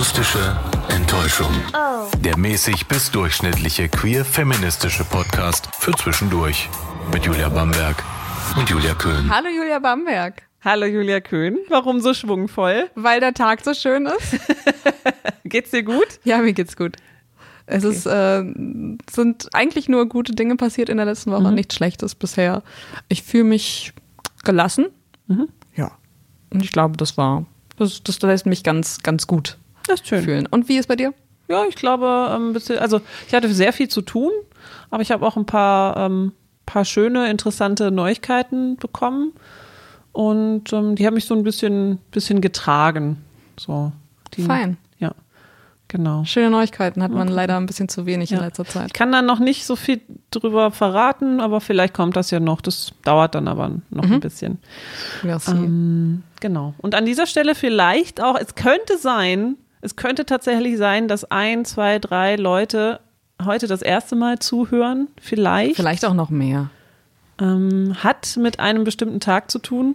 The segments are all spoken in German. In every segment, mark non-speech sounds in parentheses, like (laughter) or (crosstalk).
Akustische Enttäuschung. Der mäßig bis durchschnittliche queer-feministische Podcast für zwischendurch. Mit Julia Bamberg und Julia Köhn. Hallo Julia Bamberg. Hallo Julia Köhn. Warum so schwungvoll? Weil der Tag so schön ist. (laughs) Geht's dir gut? Ja, mir geht's gut. Es ist, äh, sind eigentlich nur gute Dinge passiert in der letzten Woche, Mhm. nichts Schlechtes bisher. Ich fühle mich gelassen. Mhm. Ja. Und ich glaube, das war, das, das lässt mich ganz, ganz gut Das ist schön. fühlen. Und wie ist bei dir? Ja, ich glaube, ähm, bisschen, also ich hatte sehr viel zu tun, aber ich habe auch ein paar, ähm, paar schöne, interessante Neuigkeiten bekommen. Und ähm, die haben mich so ein bisschen, bisschen getragen. So. Die, Fein. Ja, genau. Schöne Neuigkeiten hat man leider ein bisschen zu wenig in Ja. letzter Ich Zeit. kann da noch nicht so viel drüber verraten, aber vielleicht kommt das ja noch. Das dauert dann aber noch ein bisschen. Merci. Ähm, genau. Und an dieser Stelle vielleicht auch, es könnte sein, es könnte tatsächlich sein, dass ein, zwei, drei Leute heute das erste Mal zuhören. Vielleicht. Vielleicht auch noch mehr. Ähm, hat mit einem bestimmten Tag zu tun,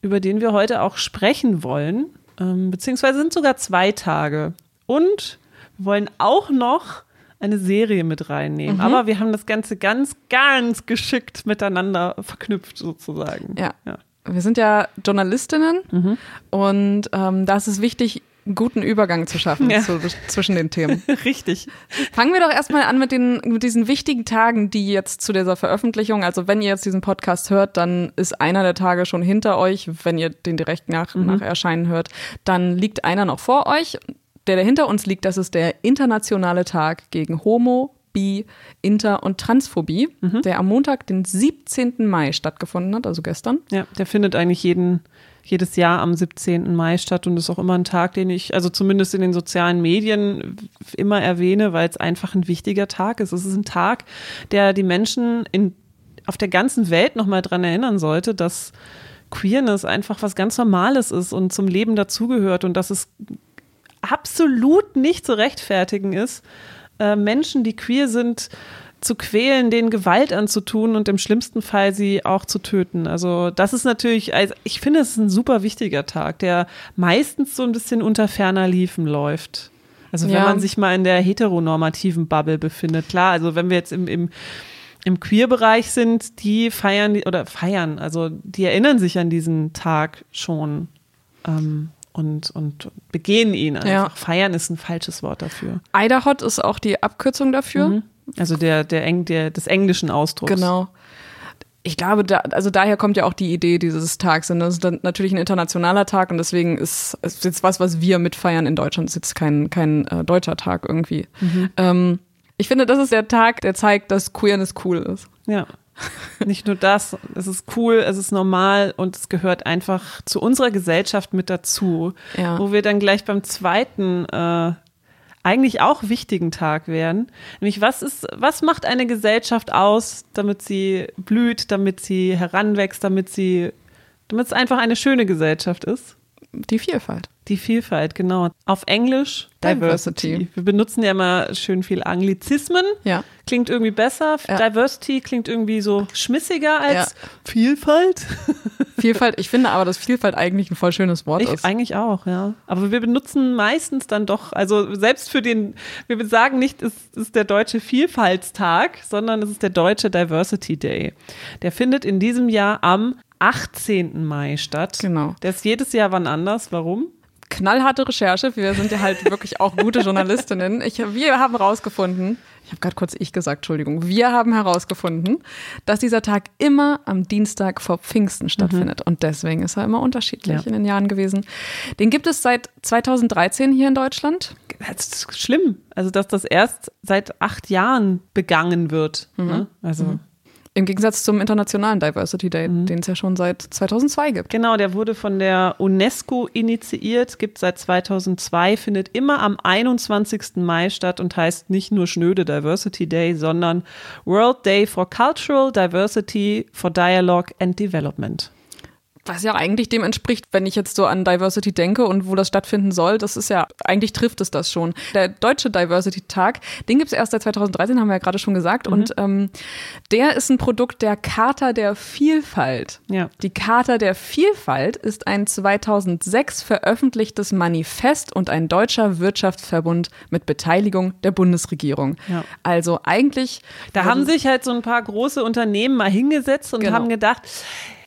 über den wir heute auch sprechen wollen. Ähm, beziehungsweise sind sogar zwei Tage. Und wir wollen auch noch eine Serie mit reinnehmen. Aber wir haben das Ganze ganz, ganz geschickt miteinander verknüpft sozusagen. Ja. ja. Wir sind ja Journalistinnen Mhm. und ähm, da ist es wichtig, einen guten Übergang zu schaffen Ja. zu, zwischen den Themen. (laughs) Richtig. Fangen wir doch erstmal an mit, den, mit diesen wichtigen Tagen, die jetzt zu dieser Veröffentlichung, also wenn ihr jetzt diesen Podcast hört, dann ist einer der Tage schon hinter euch. Wenn ihr den direkt nach, nach Erscheinen hört, dann liegt einer noch vor euch. Der, der hinter uns liegt, das ist der internationale Tag gegen Homo, Bi, Inter und Transphobie, der am Montag, den 17. Mai stattgefunden hat, also gestern. Ja, der findet eigentlich jeden, jedes Jahr am 17. Mai statt und ist auch immer ein Tag, den ich, also zumindest in den sozialen Medien immer erwähne, weil es einfach ein wichtiger Tag ist. Es ist ein Tag, der die Menschen in, auf der ganzen Welt nochmal dran erinnern sollte, dass Queerness einfach was ganz Normales ist und zum Leben dazugehört und dass es absolut nicht zu rechtfertigen ist, äh, Menschen, die queer sind, zu quälen, denen Gewalt anzutun und im schlimmsten Fall sie auch zu töten. Also das ist natürlich, also ich finde, es ist ein super wichtiger Tag, der meistens so ein bisschen unter ferner Liefen läuft. Also wenn Ja. man sich mal in der heteronormativen Bubble befindet. Klar, also wenn wir jetzt im, im im Queer-Bereich sind, die feiern oder feiern, also die erinnern sich an diesen Tag schon ähm, und, und begehen ihn einfach. Ja. Feiern ist ein falsches Wort dafür. Idahot ist auch die Abkürzung dafür. Also der, der, Eng, der des englischen Ausdrucks. Genau. Ich glaube, da, also daher kommt ja auch die Idee dieses Tags. Und das ist dann natürlich ein internationaler Tag und deswegen ist es jetzt was, was wir mitfeiern in Deutschland. Das ist jetzt kein, kein äh, deutscher Tag irgendwie. Ähm, ich finde, das ist der Tag, der zeigt, dass Queerness cool ist. Ja. Nicht nur das, es ist cool, es ist normal und es gehört einfach zu unserer Gesellschaft mit dazu. Ja. Wo wir dann gleich beim zweiten äh, eigentlich auch wichtigen Tag wären. Nämlich, was ist, was macht eine Gesellschaft aus, damit sie blüht, damit sie heranwächst, damit sie, damit es einfach eine schöne Gesellschaft ist? Die Vielfalt. Die Vielfalt, genau. Auf Englisch Diversity. Diversity. Wir benutzen ja immer schön viel Anglizismen. Ja. Klingt irgendwie besser. Ja. Diversity klingt irgendwie so schmissiger als Ja. Vielfalt. (laughs) Vielfalt, ich finde aber, dass Vielfalt eigentlich ein voll schönes Wort Ich, ist. eigentlich auch, ja. Aber wir benutzen meistens dann doch, also selbst für den, wir sagen nicht, es ist der deutsche Vielfaltstag, sondern es ist der deutsche Diversity Day. Der findet in diesem Jahr am 18. Mai statt. Genau. Der ist jedes Jahr wann anders. Warum? knallharte Recherche. Wir sind ja halt wirklich auch gute Journalistinnen. Ich, wir haben herausgefunden, ich habe gerade kurz ich gesagt, Entschuldigung, wir haben herausgefunden, dass dieser Tag immer am Dienstag vor Pfingsten stattfindet. Und deswegen ist er immer unterschiedlich Ja. in den Jahren gewesen. Den gibt es seit 2013 hier in Deutschland. Das ist schlimm. Also, dass das erst seit acht Jahren begangen wird. Ne? Also, Im Gegensatz zum Internationalen Diversity Day, den es ja schon seit 2002 gibt. Genau, der wurde von der UNESCO initiiert, gibt seit 2002, findet immer am 21. Mai statt und heißt nicht nur schnöde Diversity Day, sondern World Day for Cultural Diversity for Dialogue and Development. Was ja eigentlich dem entspricht, wenn ich jetzt so an Diversity denke und wo das stattfinden soll, das ist ja, eigentlich trifft es das schon. Der Deutsche Diversity-Tag, den gibt es erst seit 2013, haben wir ja gerade schon gesagt. Mhm. Und ähm, der ist ein Produkt der Charta der Vielfalt. Ja. Die Charta der Vielfalt ist ein 2006 veröffentlichtes Manifest und ein deutscher Wirtschaftsverbund mit Beteiligung der Bundesregierung. Ja. Also eigentlich. Da haben sich halt so ein paar große Unternehmen mal hingesetzt und genau. haben gedacht,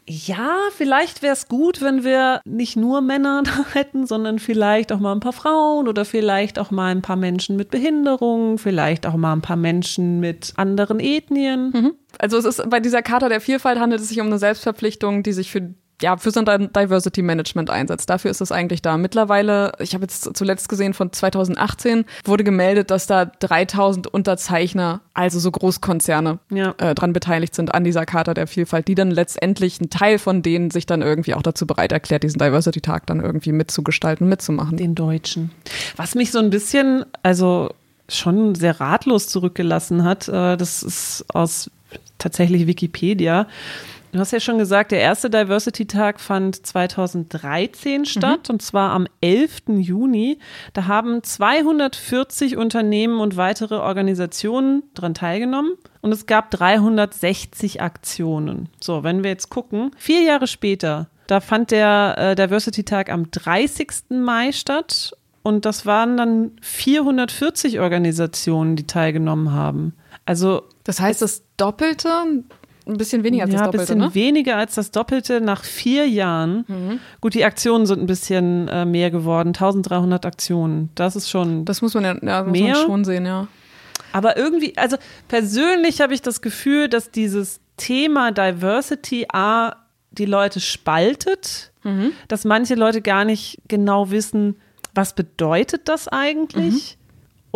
ja, vielleicht wäre es gut, wenn wir nicht nur Männer (laughs) da hätten, sondern vielleicht auch mal ein paar Frauen oder vielleicht auch mal ein paar Menschen mit Behinderung, vielleicht auch mal ein paar Menschen mit anderen Ethnien. Mhm. Also es ist bei dieser Charta der Vielfalt handelt es sich um eine Selbstverpflichtung, die sich für ja, für sein Diversity Management einsetzt. Dafür ist es eigentlich da. Mittlerweile, ich habe jetzt zuletzt gesehen von 2018, wurde gemeldet, dass da 3000 Unterzeichner, also so Großkonzerne, ja. äh, dran beteiligt sind an dieser Charta der Vielfalt, die dann letztendlich ein Teil von denen sich dann irgendwie auch dazu bereit erklärt, diesen Diversity-Tag dann irgendwie mitzugestalten, mitzumachen. Den Deutschen. Was mich so ein bisschen, also schon sehr ratlos zurückgelassen hat, äh, das ist aus tatsächlich Wikipedia Du hast ja schon gesagt, der erste Diversity-Tag fand 2013 statt mhm. und zwar am 11. Juni. Da haben 240 Unternehmen und weitere Organisationen daran teilgenommen und es gab 360 Aktionen. So, wenn wir jetzt gucken, vier Jahre später, da fand der äh, Diversity-Tag am 30. Mai statt und das waren dann 440 Organisationen, die teilgenommen haben. Also das heißt, das Doppelte ein bisschen weniger als ja, das Doppelte. Ein bisschen ne? weniger als das Doppelte nach vier Jahren. Mhm. Gut, die Aktionen sind ein bisschen äh, mehr geworden. 1300 Aktionen. Das ist schon. Das muss man ja, ja muss mehr. Man schon sehen, ja. Aber irgendwie, also persönlich habe ich das Gefühl, dass dieses Thema Diversity A die Leute spaltet, mhm. dass manche Leute gar nicht genau wissen, was bedeutet das eigentlich?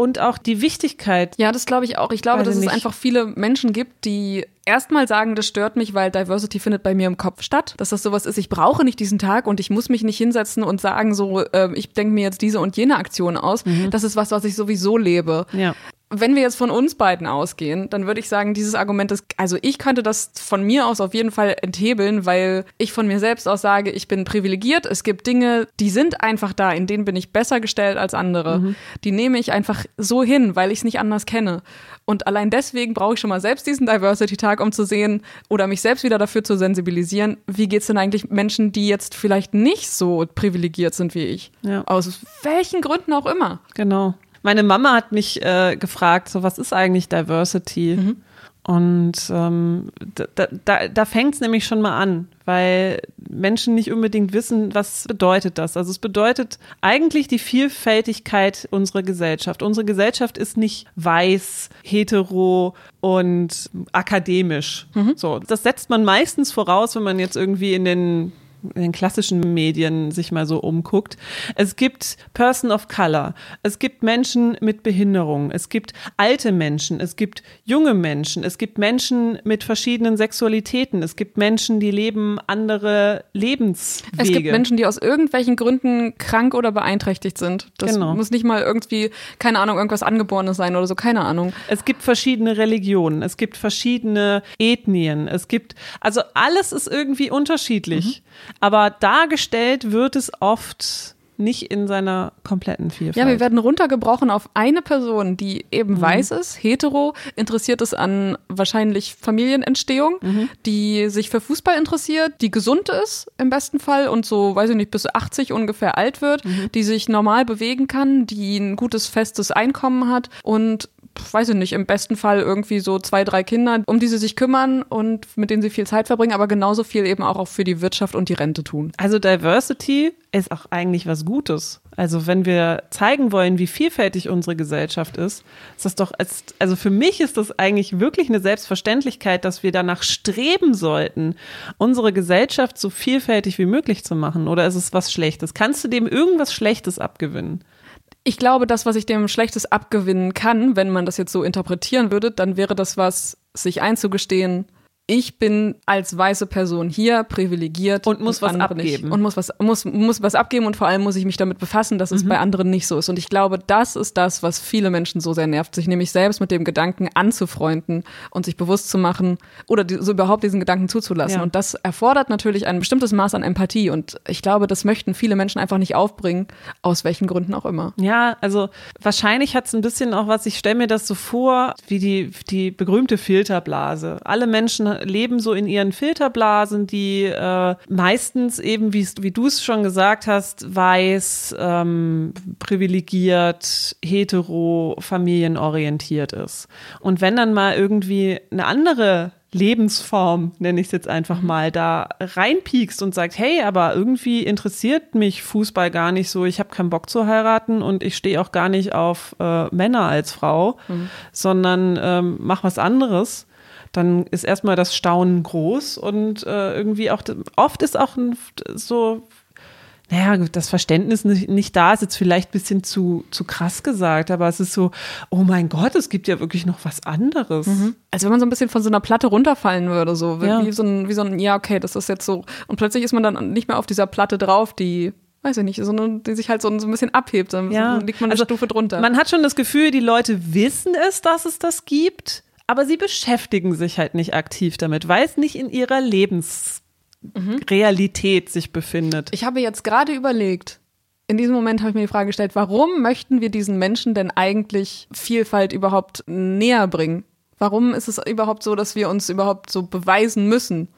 Und auch die Wichtigkeit. Ja, das glaube ich auch. Ich glaube, dass es einfach viele Menschen gibt, die erstmal sagen, das stört mich, weil Diversity findet bei mir im Kopf statt. Dass das sowas ist, ich brauche nicht diesen Tag und ich muss mich nicht hinsetzen und sagen, so, äh, ich denke mir jetzt diese und jene Aktion aus. Mhm. Das ist was, was ich sowieso lebe. Ja wenn wir jetzt von uns beiden ausgehen, dann würde ich sagen, dieses Argument ist, also ich könnte das von mir aus auf jeden Fall enthebeln, weil ich von mir selbst aus sage, ich bin privilegiert. Es gibt Dinge, die sind einfach da, in denen bin ich besser gestellt als andere. Mhm. Die nehme ich einfach so hin, weil ich es nicht anders kenne. Und allein deswegen brauche ich schon mal selbst diesen Diversity-Tag, um zu sehen oder mich selbst wieder dafür zu sensibilisieren, wie geht es denn eigentlich Menschen, die jetzt vielleicht nicht so privilegiert sind wie ich. Ja. Aus welchen Gründen auch immer. Genau. Meine Mama hat mich äh, gefragt, so was ist eigentlich Diversity? Mhm. Und ähm, da, da, da fängt es nämlich schon mal an, weil Menschen nicht unbedingt wissen, was bedeutet das. Also es bedeutet eigentlich die Vielfältigkeit unserer Gesellschaft. Unsere Gesellschaft ist nicht weiß, hetero und akademisch. Mhm. So, das setzt man meistens voraus, wenn man jetzt irgendwie in den in den klassischen Medien sich mal so umguckt. Es gibt Person of Color, es gibt Menschen mit Behinderung, es gibt alte Menschen, es gibt junge Menschen, es gibt Menschen mit verschiedenen Sexualitäten, es gibt Menschen, die leben andere Lebenswege. Es gibt Menschen, die aus irgendwelchen Gründen krank oder beeinträchtigt sind. Das genau. muss nicht mal irgendwie, keine Ahnung, irgendwas Angeborenes sein oder so, keine Ahnung. Es gibt verschiedene Religionen, es gibt verschiedene Ethnien, es gibt, also alles ist irgendwie unterschiedlich. Mhm. Aber dargestellt wird es oft nicht in seiner kompletten Vielfalt. Ja, wir werden runtergebrochen auf eine Person, die eben mhm. weiß ist, hetero, interessiert ist an wahrscheinlich Familienentstehung, mhm. die sich für Fußball interessiert, die gesund ist im besten Fall und so, weiß ich nicht, bis 80 ungefähr alt wird, mhm. die sich normal bewegen kann, die ein gutes festes Einkommen hat und weiß ich nicht, im besten Fall irgendwie so zwei, drei Kinder, um die sie sich kümmern und mit denen sie viel Zeit verbringen, aber genauso viel eben auch für die Wirtschaft und die Rente tun. Also Diversity ist auch eigentlich was Gutes. Also wenn wir zeigen wollen, wie vielfältig unsere Gesellschaft ist, ist das doch, als, also für mich ist das eigentlich wirklich eine Selbstverständlichkeit, dass wir danach streben sollten, unsere Gesellschaft so vielfältig wie möglich zu machen. Oder ist es was Schlechtes? Kannst du dem irgendwas Schlechtes abgewinnen? Ich glaube, das, was ich dem Schlechtes abgewinnen kann, wenn man das jetzt so interpretieren würde, dann wäre das was, sich einzugestehen, ich bin als weiße Person hier privilegiert und muss was abgeben nicht. und muss was muss muss was abgeben und vor allem muss ich mich damit befassen, dass es mhm. bei anderen nicht so ist. Und ich glaube, das ist das, was viele Menschen so sehr nervt, sich nämlich selbst mit dem Gedanken anzufreunden und sich bewusst zu machen oder die, so überhaupt diesen Gedanken zuzulassen. Ja. Und das erfordert natürlich ein bestimmtes Maß an Empathie. Und ich glaube, das möchten viele Menschen einfach nicht aufbringen, aus welchen Gründen auch immer. Ja, also wahrscheinlich hat es ein bisschen auch was. Ich stelle mir das so vor, wie die die berühmte Filterblase. Alle Menschen leben so in ihren Filterblasen, die äh, meistens eben, wie, wie du es schon gesagt hast, weiß, ähm, privilegiert, hetero, familienorientiert ist. Und wenn dann mal irgendwie eine andere Lebensform, nenne ich es jetzt einfach mhm. mal, da reinpiekst und sagt, hey, aber irgendwie interessiert mich Fußball gar nicht so, ich habe keinen Bock zu heiraten und ich stehe auch gar nicht auf äh, Männer als Frau, mhm. sondern ähm, mach was anderes, dann ist erstmal das Staunen groß und äh, irgendwie auch, oft ist auch ein, so naja, das Verständnis nicht, nicht da ist jetzt vielleicht ein bisschen zu, zu krass gesagt, aber es ist so, oh mein Gott, es gibt ja wirklich noch was anderes. Mhm. Also wenn man so ein bisschen von so einer Platte runterfallen würde, so ja. wie so ein, wie so ein, ja, okay, das ist jetzt so. Und plötzlich ist man dann nicht mehr auf dieser Platte drauf, die weiß ich nicht, sondern die sich halt so, so ein bisschen abhebt, dann ja. liegt man eine also, Stufe drunter. Man hat schon das Gefühl, die Leute wissen es, dass es das gibt, aber sie beschäftigen sich halt nicht aktiv damit, weil es nicht in ihrer Lebens mhm. Sich befindet. Ich habe jetzt gerade überlegt, in diesem Moment habe ich mir die Frage gestellt, warum möchten wir diesen Menschen denn eigentlich Vielfalt überhaupt näher bringen? Warum ist es überhaupt so, dass wir uns überhaupt so beweisen müssen?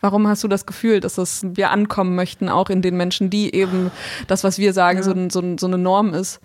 Warum hast du das Gefühl, dass das wir ankommen möchten, auch in den Menschen, die eben das, was wir sagen, ja. so, so, so eine Norm ist?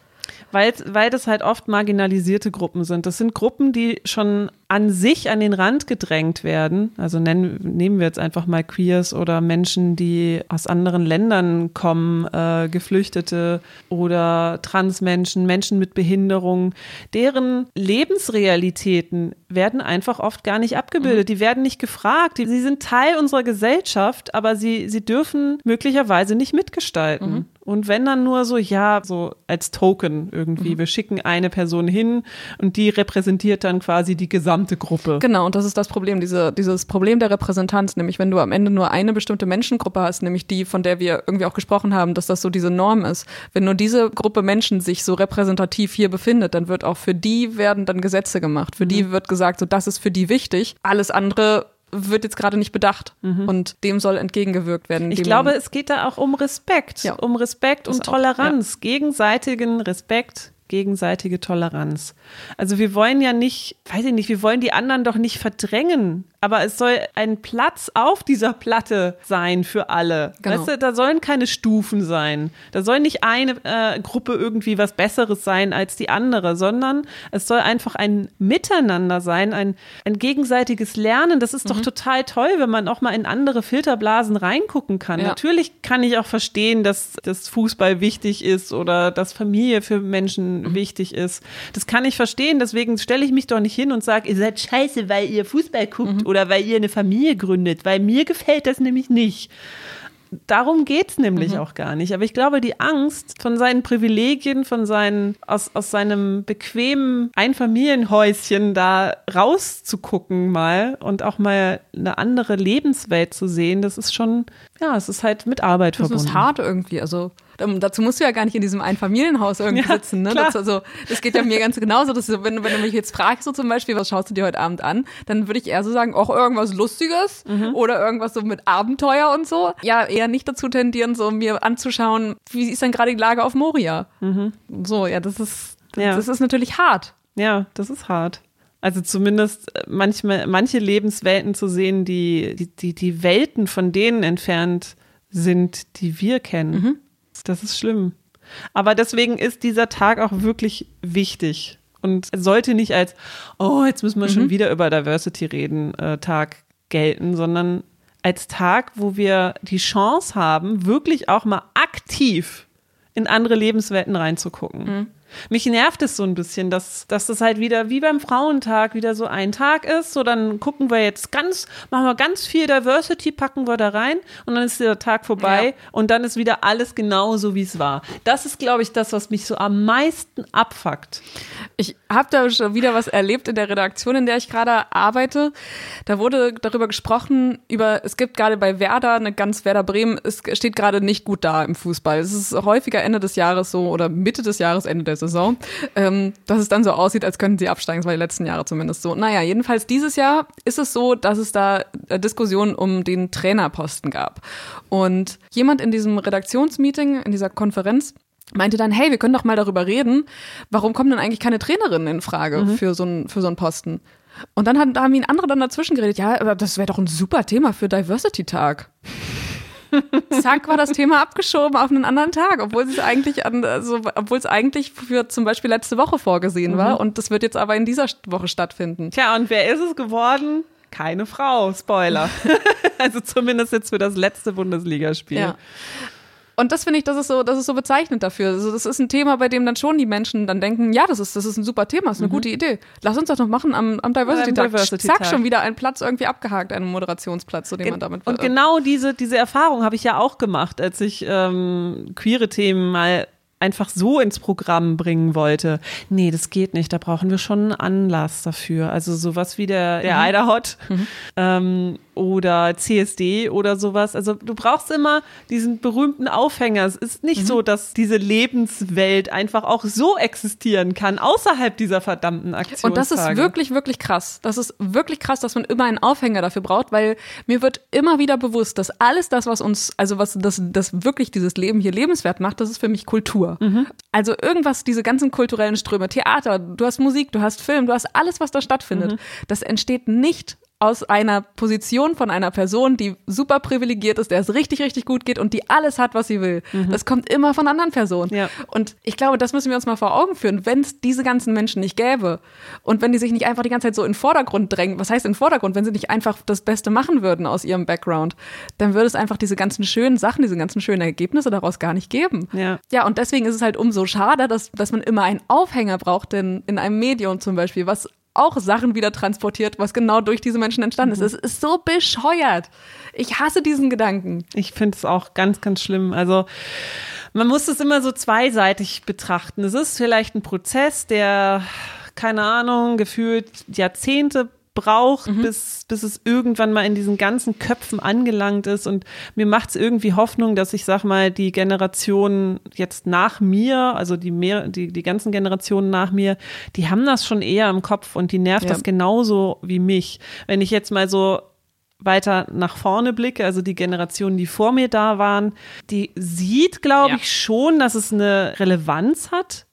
Weil, weil das halt oft marginalisierte Gruppen sind. Das sind Gruppen, die schon an sich an den Rand gedrängt werden. Also nennen, nehmen wir jetzt einfach mal Queers oder Menschen, die aus anderen Ländern kommen, äh, Geflüchtete oder Transmenschen, Menschen mit Behinderung. Deren Lebensrealitäten werden einfach oft gar nicht abgebildet. Mhm. Die werden nicht gefragt. sie sind Teil unserer Gesellschaft, aber sie, sie dürfen möglicherweise nicht mitgestalten. Mhm. Und wenn dann nur so, ja, so als Token irgendwie. Mhm. Wir schicken eine Person hin und die repräsentiert dann quasi die gesamte Gruppe. Genau, und das ist das Problem, diese, dieses Problem der Repräsentanz, nämlich wenn du am Ende nur eine bestimmte Menschengruppe hast, nämlich die, von der wir irgendwie auch gesprochen haben, dass das so diese Norm ist. Wenn nur diese Gruppe Menschen sich so repräsentativ hier befindet, dann wird auch für die werden dann Gesetze gemacht. Für mhm. die wird gesagt, so das ist für die wichtig. Alles andere wird jetzt gerade nicht bedacht mhm. und dem soll entgegengewirkt werden. Ich glaube, es geht da auch um Respekt, ja. um Respekt und Toleranz, auch, ja. gegenseitigen Respekt, gegenseitige Toleranz. Also wir wollen ja nicht, weiß ich nicht, wir wollen die anderen doch nicht verdrängen aber es soll ein Platz auf dieser Platte sein für alle. Genau. Weißt du, da sollen keine Stufen sein. Da soll nicht eine äh, Gruppe irgendwie was Besseres sein als die andere, sondern es soll einfach ein Miteinander sein, ein, ein gegenseitiges Lernen. Das ist mhm. doch total toll, wenn man auch mal in andere Filterblasen reingucken kann. Ja. Natürlich kann ich auch verstehen, dass das Fußball wichtig ist oder dass Familie für Menschen mhm. wichtig ist. Das kann ich verstehen. Deswegen stelle ich mich doch nicht hin und sage, ihr seid scheiße, weil ihr Fußball guckt mhm oder weil ihr eine Familie gründet, weil mir gefällt das nämlich nicht. Darum geht es nämlich mhm. auch gar nicht. Aber ich glaube, die Angst von seinen Privilegien, von seinen, aus, aus seinem bequemen Einfamilienhäuschen da rauszugucken mal und auch mal eine andere Lebenswelt zu sehen, das ist schon, ja, es ist halt mit Arbeit verbunden. Das ist hart irgendwie. Also dazu musst du ja gar nicht in diesem Einfamilienhaus irgendwie ja, sitzen. Ne? Das, also, das geht ja mir ganz genauso. Dass, wenn, wenn du mich jetzt fragst, so zum Beispiel, was schaust du dir heute Abend an, dann würde ich eher so sagen, auch irgendwas Lustiges mhm. oder irgendwas so mit Abenteuer und so. Ja, eher nicht dazu tendieren, so mir anzuschauen, wie ist denn gerade die Lage auf Moria? Mhm. So, ja, das ist, ja. das ist natürlich hart. Ja, das ist hart. Also zumindest äh, manchmal, manche Lebenswelten zu sehen, die, die, die, die Welten von denen entfernt sind, die wir kennen. Mhm. Das ist schlimm. Aber deswegen ist dieser Tag auch wirklich wichtig und sollte nicht als, oh, jetzt müssen wir mhm. schon wieder über Diversity reden, äh, Tag gelten, sondern als Tag, wo wir die Chance haben, wirklich auch mal aktiv in andere Lebenswelten reinzugucken. Mhm. Mich nervt es so ein bisschen, dass, dass das halt wieder wie beim Frauentag wieder so ein Tag ist. So, dann gucken wir jetzt ganz, machen wir ganz viel Diversity, packen wir da rein und dann ist der Tag vorbei ja. und dann ist wieder alles genauso, wie es war. Das ist, glaube ich, das, was mich so am meisten abfuckt. Ich habe da schon wieder was erlebt in der Redaktion, in der ich gerade arbeite. Da wurde darüber gesprochen, über, es gibt gerade bei Werder, eine ganz Werder Bremen, es steht gerade nicht gut da im Fußball. Es ist häufiger Ende des Jahres so oder Mitte des Jahres, Ende der Saison, ähm, dass es dann so aussieht, als könnten sie absteigen. Das war die letzten Jahre zumindest so. Naja, jedenfalls dieses Jahr ist es so, dass es da Diskussionen um den Trainerposten gab. Und jemand in diesem Redaktionsmeeting, in dieser Konferenz, meinte dann, hey, wir können doch mal darüber reden, warum kommen denn eigentlich keine Trainerinnen in Frage mhm. für, so ein, für so einen Posten? Und dann haben, haben ihn andere dann dazwischen geredet, ja, aber das wäre doch ein super Thema für Diversity-Tag. Zack, war das Thema abgeschoben auf einen anderen Tag, obwohl es eigentlich an, also, obwohl es eigentlich für zum Beispiel letzte Woche vorgesehen mhm. war und das wird jetzt aber in dieser Woche stattfinden. Tja, und wer ist es geworden? Keine Frau, Spoiler. (laughs) also zumindest jetzt für das letzte Bundesligaspiel. Ja. Und das finde ich, das ist so, das ist so bezeichnend dafür. Also das ist ein Thema, bei dem dann schon die Menschen dann denken, ja, das ist, das ist ein super Thema, das ist eine mhm. gute Idee. Lass uns das noch machen am, am Diversity Tag. Diversity Zack, schon wieder ein Platz irgendwie abgehakt, einen Moderationsplatz, zu dem man damit. Und genau diese, diese Erfahrung habe ich ja auch gemacht, als ich ähm, queere Themen mal einfach so ins Programm bringen wollte. Nee, das geht nicht. Da brauchen wir schon einen Anlass dafür. Also sowas wie der, der mhm. Idaho mhm. ähm, oder CSD oder sowas. Also du brauchst immer diesen berühmten Aufhänger. Es ist nicht mhm. so, dass diese Lebenswelt einfach auch so existieren kann, außerhalb dieser verdammten Aktion. Und das ist wirklich, wirklich krass. Das ist wirklich krass, dass man immer einen Aufhänger dafür braucht, weil mir wird immer wieder bewusst, dass alles das, was uns, also was das, das wirklich dieses Leben hier lebenswert macht, das ist für mich Kultur. Mhm. Also irgendwas, diese ganzen kulturellen Ströme, Theater, du hast Musik, du hast Film, du hast alles, was da stattfindet. Mhm. Das entsteht nicht aus einer Position von einer Person, die super privilegiert ist, der es richtig, richtig gut geht und die alles hat, was sie will. Mhm. Das kommt immer von anderen Personen. Ja. Und ich glaube, das müssen wir uns mal vor Augen führen. Wenn es diese ganzen Menschen nicht gäbe und wenn die sich nicht einfach die ganze Zeit so in den Vordergrund drängen, was heißt in den Vordergrund, wenn sie nicht einfach das Beste machen würden aus ihrem Background, dann würde es einfach diese ganzen schönen Sachen, diese ganzen schönen Ergebnisse daraus gar nicht geben. Ja, ja und deswegen ist es halt umso schade, dass, dass man immer einen Aufhänger braucht, denn in einem Medium zum Beispiel, was auch Sachen wieder transportiert, was genau durch diese Menschen entstanden mhm. ist. Es ist so bescheuert. Ich hasse diesen Gedanken. Ich finde es auch ganz, ganz schlimm. Also man muss es immer so zweiseitig betrachten. Es ist vielleicht ein Prozess, der keine Ahnung, gefühlt Jahrzehnte braucht, mhm. bis, bis es irgendwann mal in diesen ganzen Köpfen angelangt ist. Und mir macht es irgendwie Hoffnung, dass ich sag mal, die Generation jetzt nach mir, also die mehr, die, die ganzen Generationen nach mir, die haben das schon eher im Kopf und die nervt ja. das genauso wie mich. Wenn ich jetzt mal so weiter nach vorne blicke, also die Generation, die vor mir da waren, die sieht, glaube ja. ich, schon, dass es eine Relevanz hat,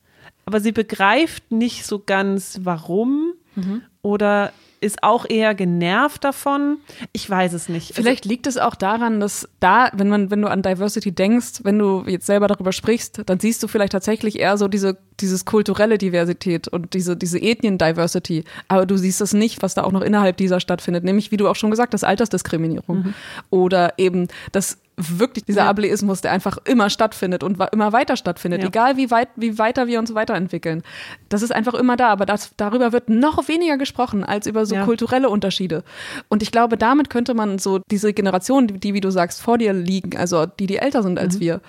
aber sie begreift nicht so ganz, warum. Mhm. Oder ist auch eher genervt davon. Ich weiß es nicht. Also Vielleicht liegt es auch daran, dass da, wenn man, wenn du an Diversity denkst, wenn du jetzt selber darüber sprichst, dann siehst du vielleicht tatsächlich eher so diese, dieses kulturelle Diversität und diese, diese Ethnien-Diversity. Aber du siehst es nicht, was da auch noch innerhalb dieser stattfindet. Nämlich, wie du auch schon gesagt hast, Altersdiskriminierung. Mhm. Oder eben das wirklich dieser ja. Ableismus, der einfach immer stattfindet und immer weiter stattfindet, ja. egal wie weit, wie weiter wir uns weiterentwickeln. Das ist einfach immer da, aber das, darüber wird noch weniger gesprochen als über so ja. kulturelle Unterschiede. Und ich glaube, damit könnte man so diese Generation, die, die, wie du sagst, vor dir liegen, also die, die älter sind als mhm. wir,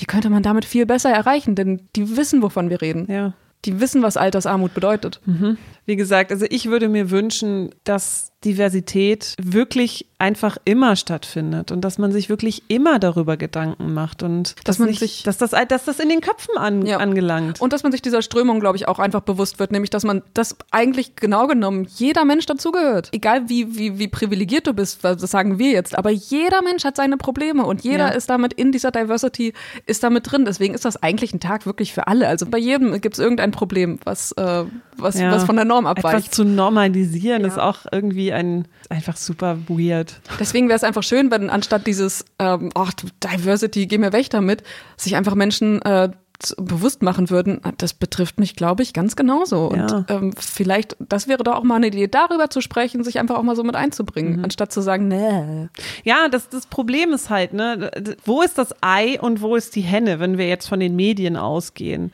die könnte man damit viel besser erreichen, denn die wissen, wovon wir reden. Ja. Die wissen, was Altersarmut bedeutet. Mhm. Wie gesagt, also ich würde mir wünschen, dass Diversität wirklich einfach immer stattfindet und dass man sich wirklich immer darüber Gedanken macht und dass, dass man nicht, sich, dass das, dass das in den Köpfen an, ja. angelangt. Und dass man sich dieser Strömung, glaube ich, auch einfach bewusst wird, nämlich, dass man, dass eigentlich genau genommen jeder Mensch dazugehört. Egal wie, wie, wie privilegiert du bist, das sagen wir jetzt, aber jeder Mensch hat seine Probleme und jeder ja. ist damit in dieser Diversity, ist damit drin. Deswegen ist das eigentlich ein Tag wirklich für alle. Also bei jedem gibt es irgendein Problem, was, äh, was, ja. was von der Norm abweicht. Etwas zu normalisieren ist auch irgendwie ein, einfach super weird. Deswegen wäre es einfach schön, wenn anstatt dieses, ähm, oh, Diversity, geh mir weg damit, sich einfach Menschen äh, bewusst machen würden, das betrifft mich, glaube ich, ganz genauso. Und ja. ähm, vielleicht, das wäre doch auch mal eine Idee, darüber zu sprechen, sich einfach auch mal so mit einzubringen, mhm. anstatt zu sagen, nee. Ja, das, das Problem ist halt, ne, wo ist das Ei und wo ist die Henne, wenn wir jetzt von den Medien ausgehen?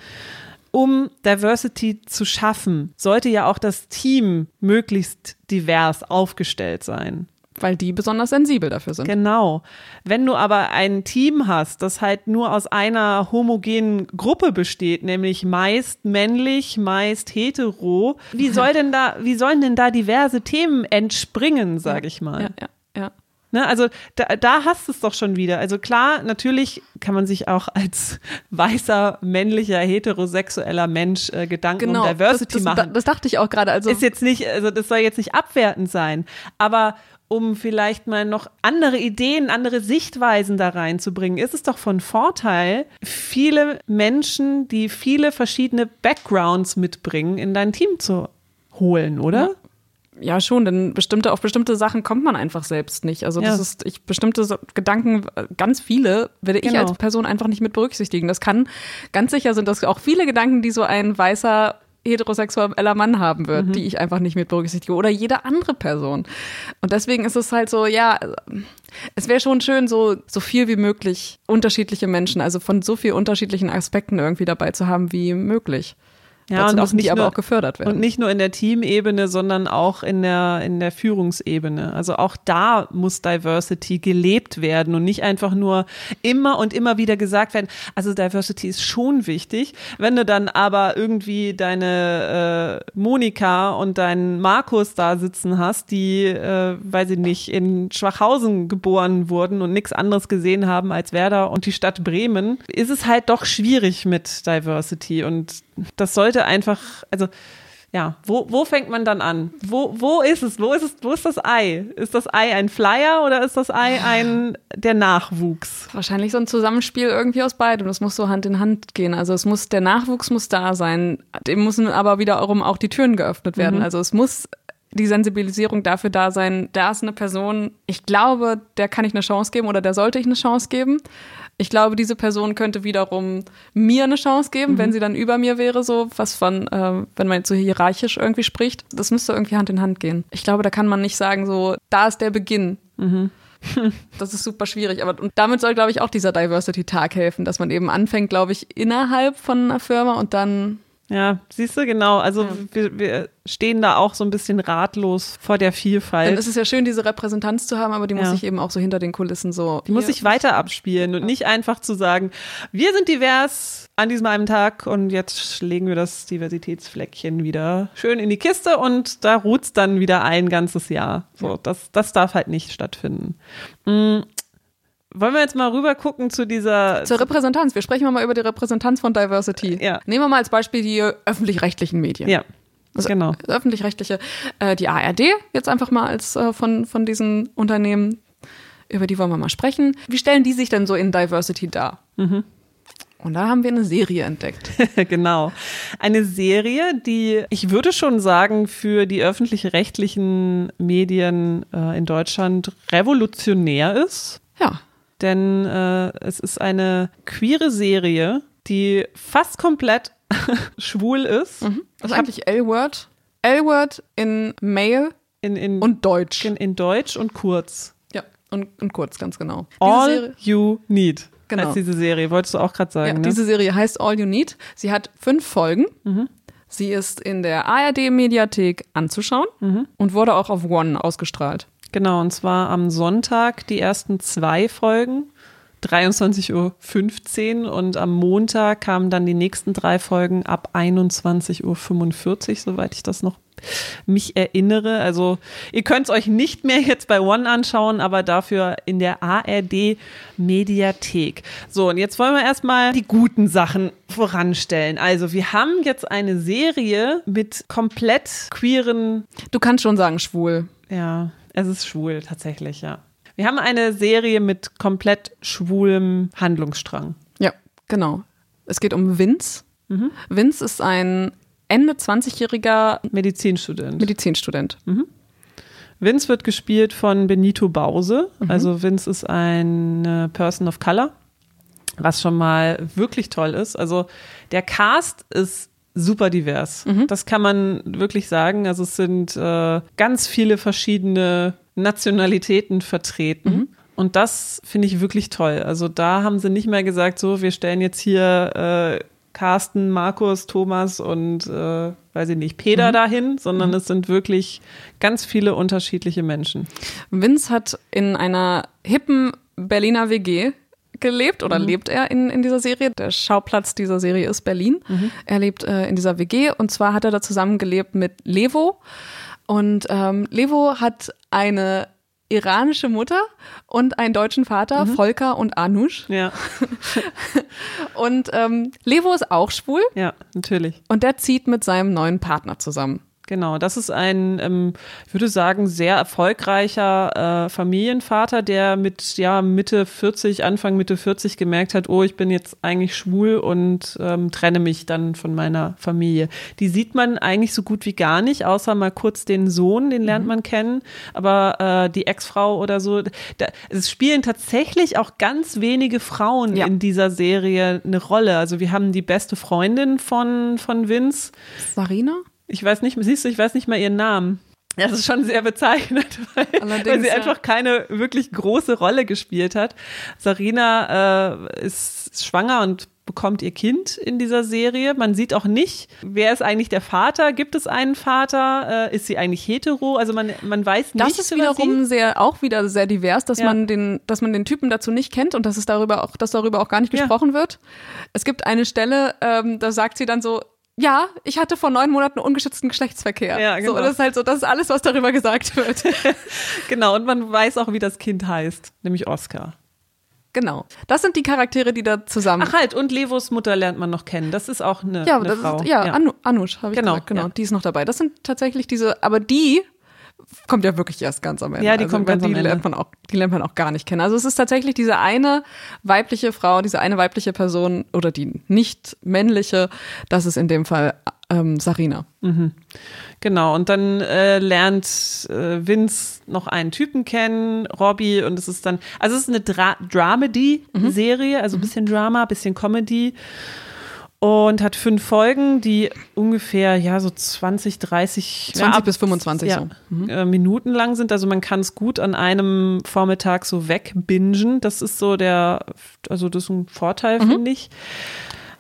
Um Diversity zu schaffen, sollte ja auch das Team möglichst divers aufgestellt sein. Weil die besonders sensibel dafür sind. Genau. Wenn du aber ein Team hast, das halt nur aus einer homogenen Gruppe besteht, nämlich meist männlich, meist hetero, wie soll denn da, wie sollen denn da diverse Themen entspringen, sag ich mal? Ja, ja, ja. Ne, also da, da hast du es doch schon wieder. Also klar, natürlich kann man sich auch als (laughs) weißer, männlicher, heterosexueller Mensch äh, Gedanken genau, um Diversity das, das, machen. Das dachte ich auch gerade. Also ist jetzt nicht, also das soll jetzt nicht abwertend sein, aber um vielleicht mal noch andere Ideen, andere Sichtweisen da reinzubringen, ist es doch von Vorteil, viele Menschen, die viele verschiedene Backgrounds mitbringen, in dein Team zu holen, oder? Ja. Ja, schon, denn bestimmte, auf bestimmte Sachen kommt man einfach selbst nicht. Also das Ja. ist, ich bestimmte Gedanken, ganz viele, werde ich Genau. als Person einfach nicht mit berücksichtigen. Das kann, ganz sicher sind das auch viele Gedanken, die so ein weißer heterosexueller Mann haben wird, Mhm. die ich einfach nicht mit berücksichtige oder jede andere Person. Und deswegen ist es halt so, ja, es wäre schon schön, so, so viel wie möglich unterschiedliche Menschen, also von so vielen unterschiedlichen Aspekten irgendwie dabei zu haben wie möglich. Ja, Dazu und auch nicht aber nur- auch gefördert werden. Und nicht nur in der Teamebene, sondern auch in der, in der Führungsebene. Also auch da muss Diversity gelebt werden und nicht einfach nur immer und immer wieder gesagt werden. Also Diversity ist schon wichtig. Wenn du dann aber irgendwie deine äh, Monika und deinen Markus da sitzen hast, die, äh, weiß ich nicht, in Schwachhausen geboren wurden und nichts anderes gesehen haben als Werder und die Stadt Bremen, ist es halt doch schwierig mit Diversity und das sollte einfach, also ja, wo, wo fängt man dann an? Wo, wo ist es? Wo ist es? Wo ist das Ei? Ist das Ei ein Flyer oder ist das Ei ein der Nachwuchs? Wahrscheinlich so ein Zusammenspiel irgendwie aus beidem. Das muss so Hand in Hand gehen. Also es muss, der Nachwuchs muss da sein. Dem müssen aber wiederum auch die Türen geöffnet werden. Also es muss die Sensibilisierung dafür da sein, da ist eine Person, ich glaube, der kann ich eine Chance geben oder der sollte ich eine Chance geben. Ich glaube, diese Person könnte wiederum mir eine Chance geben, wenn sie dann über mir wäre, so was von, äh, wenn man jetzt so hierarchisch irgendwie spricht. Das müsste irgendwie Hand in Hand gehen. Ich glaube, da kann man nicht sagen, so, da ist der Beginn. (laughs) (laughs) Das ist super schwierig. Aber und damit soll, glaube ich, auch dieser Diversity-Tag helfen, dass man eben anfängt, glaube ich, innerhalb von einer Firma und dann. Ja, siehst du, genau. Also wir, wir stehen da auch so ein bisschen ratlos vor der Dann Vielfalt. ist es ja schön, diese Repräsentanz zu haben, aber die muss Ja. sich eben auch so hinter den Kulissen so. Die muss sich weiter abspielen und nicht einfach zu sagen, wir sind divers an diesem einen Tag und jetzt legen wir das Diversitätsfleckchen wieder schön in die Kiste und da ruht's dann wieder ein ganzes Jahr. So, das, das darf halt nicht stattfinden. Wollen wir jetzt mal rüber gucken zu dieser Zur Repräsentanz. Wir sprechen mal über die Repräsentanz von Diversity. Ja. Nehmen wir mal als Beispiel die öffentlich-rechtlichen Medien. Ja, Also genau. öffentlich-rechtliche, äh, die ARD, jetzt einfach mal als äh, von, von diesen Unternehmen, über die wollen wir mal sprechen. Wie stellen die sich denn so in Diversity dar? Mhm. Und da haben wir eine Serie entdeckt. (laughs) genau. Eine Serie, die ich würde schon sagen, für die öffentlich-rechtlichen Medien äh, in Deutschland revolutionär ist. Ja. Denn äh, es ist eine queere Serie, die fast komplett (laughs) schwul ist. Das ist eigentlich L-Word. L-Word in Mail In, in, und Deutsch. in, in Deutsch und kurz. Ja, und, und kurz, ganz genau. All Serie, You Need. Genau. Heißt diese Serie. Wolltest du auch gerade ja, sagen, ne? diese Serie heißt All You Need. Sie hat fünf Folgen. Mhm. Sie ist in der ARD-Mediathek anzuschauen Mhm. und wurde auch auf One ausgestrahlt. Genau, und zwar am Sonntag die ersten zwei Folgen, 23.15 Uhr und am Montag kamen dann die nächsten drei Folgen ab 21.45 Uhr, soweit ich das noch mich erinnere. Also ihr könnt es euch nicht mehr jetzt bei One anschauen, aber dafür in der ARD Mediathek. So, und jetzt wollen wir erstmal die guten Sachen voranstellen. Also wir haben jetzt eine Serie mit komplett queeren Du kannst schon sagen schwul. ja, es ist schwul tatsächlich, ja. Wir haben eine Serie mit komplett schwulem Handlungsstrang. Ja, genau. Es geht um Vince. Mhm. Vince ist ein Ende 20-jähriger Medizinstudent. Medizinstudent. Vince wird gespielt von Benito Bause. Also Vince ist eine Person of Color, was schon mal wirklich toll ist. Also der Cast ist super divers. Das kann man wirklich sagen. Also es sind äh, ganz viele verschiedene Nationalitäten vertreten. Und das finde ich wirklich toll. Also da haben sie nicht mehr gesagt, so, wir stellen jetzt hier, äh, Carsten, Markus, Thomas und äh, weiß ich nicht, Peter mhm. dahin, sondern mhm. es sind wirklich ganz viele unterschiedliche Menschen. Vince hat in einer hippen Berliner WG gelebt oder mhm. lebt er in, in dieser Serie. Der Schauplatz dieser Serie ist Berlin. Mhm. Er lebt äh, in dieser WG und zwar hat er da zusammengelebt mit Levo. Und ähm, Levo hat eine iranische Mutter und einen deutschen Vater, mhm. Volker und Anush. Ja. (laughs) und ähm, Levo ist auch schwul. Ja, natürlich. Und der zieht mit seinem neuen Partner zusammen. Genau, das ist ein, ähm, ich würde sagen, sehr erfolgreicher äh, Familienvater, der mit ja Mitte 40, Anfang Mitte 40 gemerkt hat, oh, ich bin jetzt eigentlich schwul und ähm, trenne mich dann von meiner Familie. Die sieht man eigentlich so gut wie gar nicht, außer mal kurz den Sohn, den lernt mhm. man kennen, aber äh, die Ex-Frau oder so. Da, es spielen tatsächlich auch ganz wenige Frauen ja. in dieser Serie eine Rolle. Also wir haben die beste Freundin von von Vince, Sarina. Ich weiß nicht, siehst du, ich weiß nicht mal ihren Namen. Ja, das ist schon sehr bezeichnend, (laughs) weil, weil sie ja. einfach keine wirklich große Rolle gespielt hat. Sarina äh, ist schwanger und bekommt ihr Kind in dieser Serie. Man sieht auch nicht, wer ist eigentlich der Vater? Gibt es einen Vater? Äh, ist sie eigentlich hetero? Also man, man weiß nicht. Das ist wiederum sehr, auch wieder sehr divers, dass ja. man den, dass man den Typen dazu nicht kennt und dass es darüber auch, dass darüber auch gar nicht gesprochen ja. wird. Es gibt eine Stelle, ähm, da sagt sie dann so, ja, ich hatte vor neun Monaten ungeschützten Geschlechtsverkehr. Ja, genau. So, das ist halt so, das ist alles, was darüber gesagt wird. (laughs) genau, und man weiß auch, wie das Kind heißt, nämlich Oscar. Genau. Das sind die Charaktere, die da zusammen. Ach halt, und Levos Mutter lernt man noch kennen. Das ist auch eine, ja, eine Frau. Ist, ja, ja. Anu, Anush habe ich genau, gesagt. Genau, ja. die ist noch dabei. Das sind tatsächlich diese, aber die kommt ja wirklich erst ganz am Ende. Ja, die also, kommt ganz die am Ende. Lernt man auch, die lernt man auch gar nicht kennen. Also es ist tatsächlich diese eine weibliche Frau, diese eine weibliche Person oder die nicht männliche, das ist in dem Fall ähm, Sarina. Mhm. Genau, und dann äh, lernt äh, Vince noch einen Typen kennen, Robbie, und es ist dann, also es ist eine Dra Dramedy-Serie, mhm. also ein bisschen Drama, ein bisschen Comedy und hat fünf Folgen, die ungefähr ja so 20, 30 20 ja, bis 25 ja, so. mhm. Äh, Minuten lang sind. Also man kann es gut an einem Vormittag so wegbingen. Das ist so der, also das ist ein Vorteil, mhm. finde ich.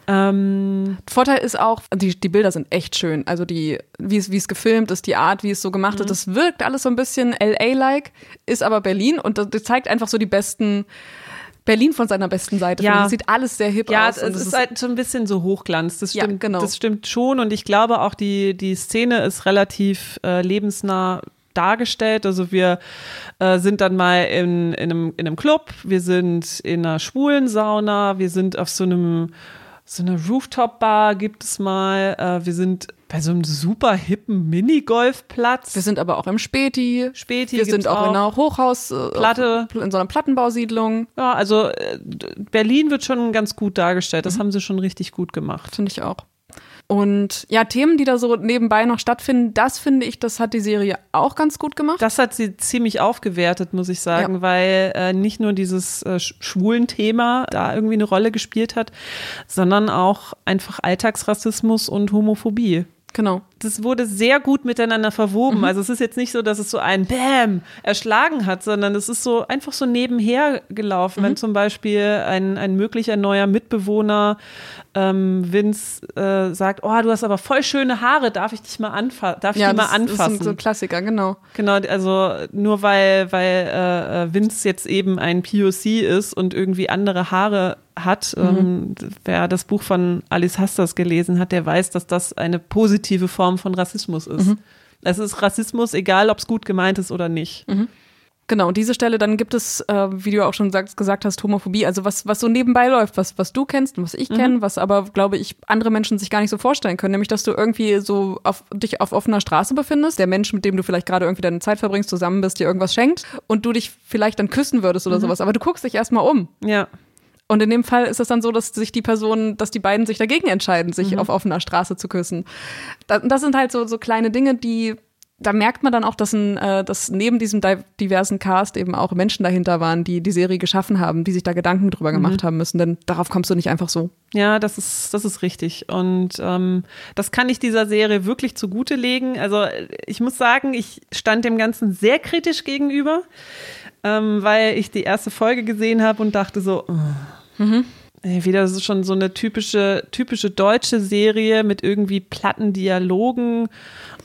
Ähm, Vorteil ist auch, die, die Bilder sind echt schön. Also die, wie es, wie es gefilmt ist, die Art, wie es so gemacht mhm. ist, das wirkt alles so ein bisschen LA-like, ist aber Berlin und das, das zeigt einfach so die besten Berlin von seiner besten Seite. Ja. Das sieht alles sehr hip ja, aus. Ja, es ist, ist halt so ein bisschen so Hochglanz. Das stimmt, ja, genau. das stimmt schon. Und ich glaube auch, die, die Szene ist relativ äh, lebensnah dargestellt. Also wir äh, sind dann mal in, in, einem, in einem Club, wir sind in einer schwulen Sauna, wir sind auf so einem so eine Rooftop-Bar gibt es mal. Äh, wir sind bei so einem super hippen Minigolfplatz. Wir sind aber auch im Späti. Späti. Wir sind auch, in einer Hochhausplatte, äh, in so einer Plattenbausiedlung. Ja, also äh, Berlin wird schon ganz gut dargestellt. Das mhm. haben sie schon richtig gut gemacht. Finde ich auch. Und ja, Themen, die da so nebenbei noch stattfinden, das finde ich, das hat die Serie auch ganz gut gemacht. Das hat sie ziemlich aufgewertet, muss ich sagen, ja. weil äh, nicht nur dieses äh, schwulen Thema da irgendwie eine Rolle gespielt hat, sondern auch einfach Alltagsrassismus und Homophobie. Genau. Das wurde sehr gut miteinander verwoben. Mhm. Also es ist jetzt nicht so, dass es so ein Bäm erschlagen hat, sondern es ist so einfach so nebenher gelaufen. Mhm. Wenn zum Beispiel ein, ein möglicher neuer Mitbewohner ähm, Vince äh, sagt, oh, du hast aber voll schöne Haare, darf ich dich mal anfassen? Darf ich ja, die mal anfassen? Das ist so ein Klassiker, genau. Genau, also nur weil, weil äh, Vince jetzt eben ein POC ist und irgendwie andere Haare hat. Mhm. Ähm, wer das Buch von Alice Hastas gelesen hat, der weiß, dass das eine positive Form von Rassismus ist. Mhm. Es ist Rassismus, egal ob es gut gemeint ist oder nicht. Mhm. Genau, und diese Stelle, dann gibt es, äh, wie du auch schon sagst, gesagt hast, Homophobie, also was, was so nebenbei läuft, was, was du kennst und was ich kenne, mhm. was aber, glaube ich, andere Menschen sich gar nicht so vorstellen können, nämlich, dass du irgendwie so auf, dich auf offener Straße befindest, der Mensch, mit dem du vielleicht gerade irgendwie deine Zeit verbringst, zusammen bist, dir irgendwas schenkt und du dich vielleicht dann küssen würdest oder mhm. sowas, aber du guckst dich erstmal um. Ja. Und in dem Fall ist es dann so, dass sich die Personen, dass die beiden sich dagegen entscheiden, sich mhm. auf offener Straße zu küssen. Das, das sind halt so, so kleine Dinge, die da merkt man dann auch, dass, ein, äh, dass neben diesem diversen Cast eben auch Menschen dahinter waren, die die Serie geschaffen haben, die sich da Gedanken drüber gemacht mhm. haben müssen, denn darauf kommst du nicht einfach so. Ja, das ist, das ist richtig. Und ähm, das kann ich dieser Serie wirklich zugute legen. Also ich muss sagen, ich stand dem Ganzen sehr kritisch gegenüber, ähm, weil ich die erste Folge gesehen habe und dachte so, oh, Mhm. Wieder so schon so eine typische, typische deutsche Serie mit irgendwie platten Dialogen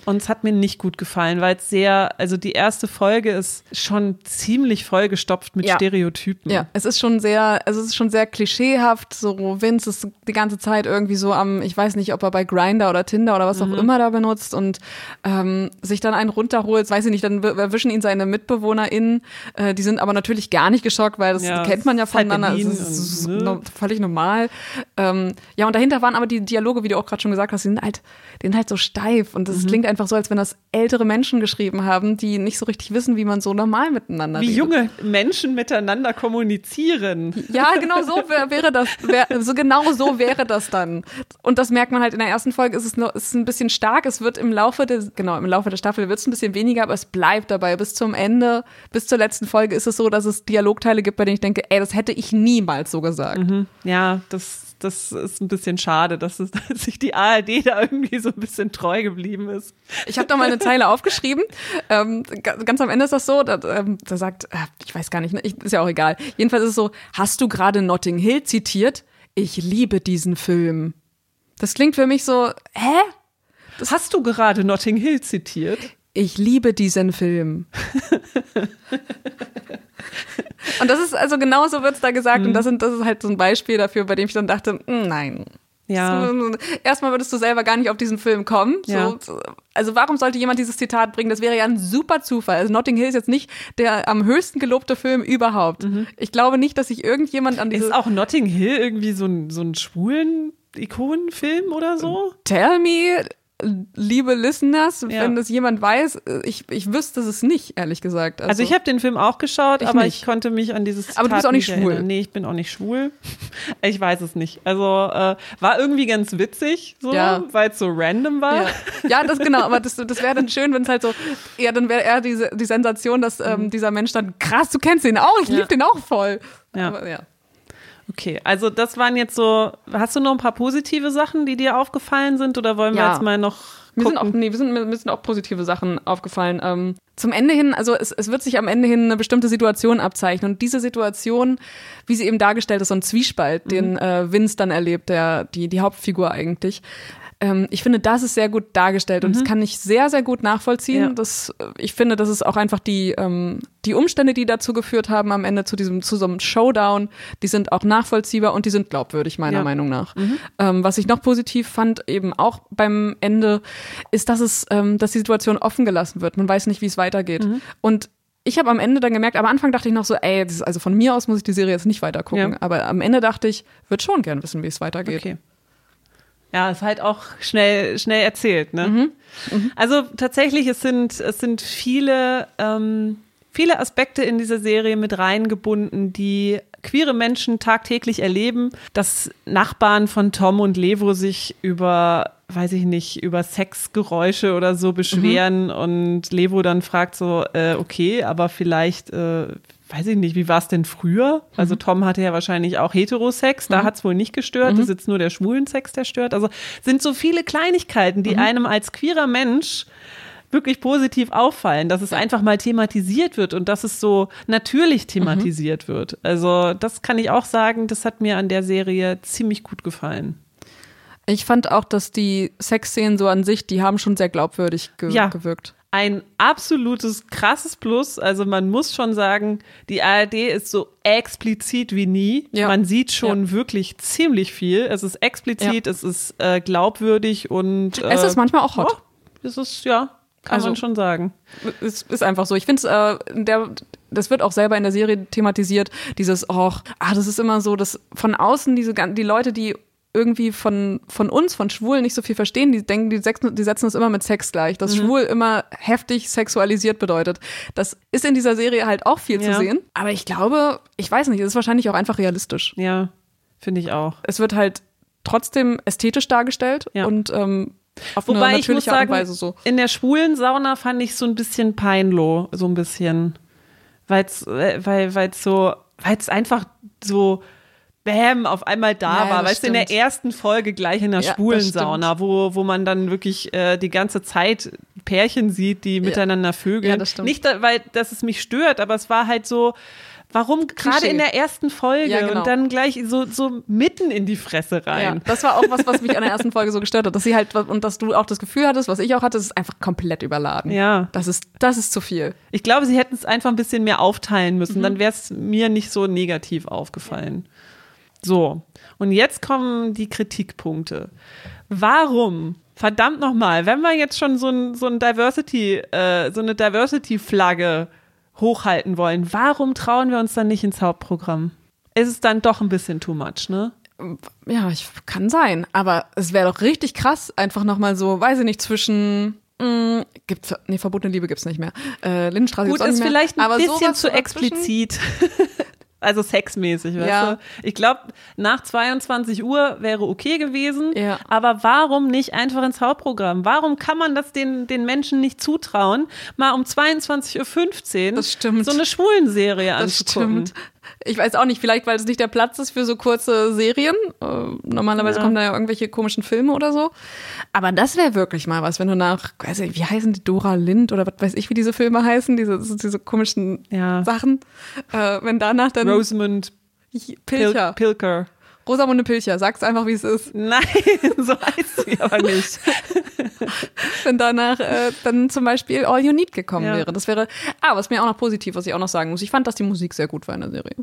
und es hat mir nicht gut gefallen, weil es sehr, also die erste Folge ist schon ziemlich vollgestopft mit Ja. Stereotypen. Ja, es ist schon sehr, also es ist schon sehr klischeehaft. So Vince ist die ganze Zeit irgendwie so am, ich weiß nicht, ob er bei Grinder oder Tinder oder was auch immer da benutzt und ähm, sich dann einen runterholt, weiß ich nicht, dann erwischen ihn seine MitbewohnerInnen. Äh, die sind aber natürlich gar nicht geschockt, weil das Ja, kennt man ja es ist halt völlig normal. Ähm, ja, und dahinter waren aber die Dialoge, wie du auch gerade schon gesagt hast, die sind halt, die sind halt so steif und Mhm. es klingt einfach so, als wenn das ältere Menschen geschrieben haben, die nicht so richtig wissen, wie man so normal miteinander Wie redet. junge Menschen miteinander kommunizieren. Ja, genau so wär, wäre das, wär, so genau so wäre das dann. Und das merkt man halt in der ersten Folge, ist es noch, ist ein bisschen stark. Es wird im Laufe des, genau, im Laufe der Staffel wird es ein bisschen weniger, aber es bleibt dabei. Bis zum Ende, bis zur letzten Folge ist es so, dass es Dialogteile gibt, bei denen ich denke, ey, das hätte ich niemals so gesagt. Ja, das, das ist ein bisschen schade, dass, es, (laughs) dass sich die ARD da irgendwie so ein bisschen treu geblieben ist. Ich habe da mal eine Zeile aufgeschrieben. Ähm, ga- ganz am Ende ist das so, da, ähm, da sagt, äh, ich weiß gar nicht, ne, ich, ist ja auch egal. Jedenfalls ist es so, hast du gerade Notting Hill zitiert? Ich liebe diesen Film. Das klingt für mich so, hä? Hast du gerade Notting Hill zitiert? Ich liebe diesen Film. (laughs) (laughs) und das ist, also genau so wird's da gesagt. Und das, sind, das ist halt so ein Beispiel dafür, bei dem ich dann dachte, mm, nein. Ja. Erstmal würdest du selber gar nicht auf diesen Film kommen. Ja. So, also warum sollte jemand dieses Zitat bringen? Das wäre ja ein super Zufall. Also Notting Hill ist jetzt nicht der am höchsten gelobte Film überhaupt. Ich glaube nicht, dass sich irgendjemand an diese Ist auch Notting Hill irgendwie so ein, so ein schwulen Ikonenfilm oder so? Tell me, liebe Listeners, Ja. wenn das jemand weiß, ich, ich wüsste es nicht, ehrlich gesagt. Also ich habe den Film auch geschaut, Ich aber nicht. ich konnte mich an dieses Zitat Aber du bist auch nicht schwul. erinnern. Nee, ich bin auch nicht schwul. (laughs) Ich weiß es nicht. Also äh, war irgendwie ganz witzig, so, Ja. weil es so random war. Ja, ja das genau, aber das, das wäre dann schön, wenn es halt so, ja, dann wäre eher diese, die Sensation, dass ähm, dieser Mensch dann, krass, du kennst den auch, ich liebe den auch voll. Ja. Aber, ja. Okay, also das waren jetzt so. Hast du noch ein paar positive Sachen, die dir aufgefallen sind, oder wollen wir Ja. jetzt mal noch Mir sind, auch, nee, wir sind, mir sind auch positive Sachen aufgefallen. Ähm, zum Ende hin, also es, es wird sich am Ende hin eine bestimmte Situation abzeichnen. Und diese Situation, wie sie eben dargestellt ist, so ein Zwiespalt, den äh, Vince dann erlebt, der, die, die Hauptfigur eigentlich. Ähm, ich finde, das ist sehr gut dargestellt und das kann ich sehr, sehr gut nachvollziehen. Ja. Das, äh, ich finde, das ist auch einfach die, ähm, die Umstände, die dazu geführt haben, am Ende zu diesem, zu so einem Showdown, die sind auch nachvollziehbar und die sind glaubwürdig, meiner Ja. Meinung nach. Ähm, was ich noch positiv fand, eben auch beim Ende, ist, dass es, ähm, dass die Situation offen gelassen wird. Man weiß nicht, wie es weitergeht. Und ich habe am Ende dann gemerkt, am Anfang dachte ich noch so, ey, also von mir aus muss ich die Serie jetzt nicht weiter gucken. Ja. Aber am Ende dachte ich, würde schon gern wissen, wie es weitergeht. Okay. Ja, ist halt auch schnell, schnell erzählt, ne? Also tatsächlich, es sind, es sind viele, ähm, viele Aspekte in dieser Serie mit reingebunden, die queere Menschen tagtäglich erleben, dass Nachbarn von Tom und Levo sich über, weiß ich nicht, über Sexgeräusche oder so beschweren und Levo dann fragt so, äh, okay, aber vielleicht, äh, weiß ich nicht, wie war es denn früher? Also Tom hatte ja wahrscheinlich auch Heterosex, da hat's wohl nicht gestört, das ist jetzt nur der schwulen Sex, der stört. Also sind so viele Kleinigkeiten, die einem als queerer Mensch wirklich positiv auffallen, dass es einfach mal thematisiert wird und dass es so natürlich thematisiert wird. Also das kann ich auch sagen, das hat mir an der Serie ziemlich gut gefallen. Ich fand auch, dass die Sexszenen so an sich, die haben schon sehr glaubwürdig ge Ja. gewirkt. Ein absolutes krasses Plus. Also man muss schon sagen, die ARD ist so explizit wie nie. Ja. Man sieht schon wirklich ziemlich viel. Es ist explizit, es ist äh, glaubwürdig und äh, Es ist manchmal auch hot. ja, es ist ja, kann Also- man schon sagen. Es ist einfach so. Ich finde es, äh, der, das wird auch selber in der Serie thematisiert, dieses, oh, ah, das ist immer so, dass von außen diese die Leute, die irgendwie von, von uns, von Schwulen nicht so viel verstehen, die denken, die setzen, die setzen es immer mit Sex gleich, dass schwul immer heftig sexualisiert bedeutet. Das ist in dieser Serie halt auch viel Ja. zu sehen. Aber ich glaube, ich weiß nicht, es ist wahrscheinlich auch einfach realistisch. Ja, finde ich auch. Es wird halt trotzdem ästhetisch dargestellt Ja. und ähm, auf Wobei eine ich muss sagen, und Weise so. in der schwulen Sauna fand ich so ein bisschen peinloh, so ein bisschen. Weil's, äh, weil es so, weil es einfach so Bäm auf einmal da Ja, war. Weißt du, in der ersten Folge gleich in der Ja, schwulen. Sauna, wo, wo man dann wirklich äh, die ganze Zeit Pärchen sieht, die miteinander vögeln. Ja, das stimmt. Nicht, weil dass es mich stört, aber es war halt so, Warum gerade in der ersten Folge ja, genau. und dann gleich so, so mitten in die Fresse rein? Ja, das war auch was, was mich an der ersten Folge so gestört hat, dass sie halt und dass du auch das Gefühl hattest, was ich auch hatte, es ist einfach komplett überladen. Ja. Das ist, das ist zu viel. Ich glaube, sie hätten es einfach ein bisschen mehr aufteilen müssen, mhm. dann wäre es mir nicht so negativ aufgefallen. So. Und jetzt kommen die Kritikpunkte. Warum verdammt nochmal, wenn wir jetzt schon so ein, so ein Diversity, äh, so eine Diversity-Flagge hochhalten wollen, warum trauen wir uns dann nicht ins Hauptprogramm? Ist es dann doch ein bisschen too much, ne? Ja, ich, kann sein. Aber es wäre doch richtig krass, einfach nochmal so, weiß ich nicht, zwischen Mh, mm, gibt's, nee, verbotene Liebe gibt's nicht mehr. Äh, Lindenstraße Gut, ist vielleicht ein bisschen zu explizit. (laughs) also sexmäßig, weißt ja. du? Ich glaube, nach 22 Uhr wäre okay gewesen, ja. aber warum nicht einfach ins Hauptprogramm? Warum kann man das den, den Menschen nicht zutrauen, mal um 22.15 Uhr so eine Schwulenserie anzugucken? Stimmt. Ich weiß auch nicht, vielleicht weil es nicht der Platz ist für so kurze Serien. Äh, normalerweise ja. kommen da ja irgendwelche komischen Filme oder so. Aber das wäre wirklich mal was, wenn du nach, weiß ich, wie heißen die Dora Lind oder was weiß ich, wie diese Filme heißen, diese, diese komischen ja. Sachen. Äh, wenn danach dann. Rosamund Pilcher. Pil Pilker. Rosamunde Pilcher, sag's einfach, wie es ist. Nein, (laughs) so heißt sie aber nicht. (laughs) Wenn danach äh, dann zum Beispiel All You Need gekommen ja. wäre. Das wäre, ah, was mir auch noch positiv, was ich auch noch sagen muss. Ich fand, dass die Musik sehr gut war in der Serie.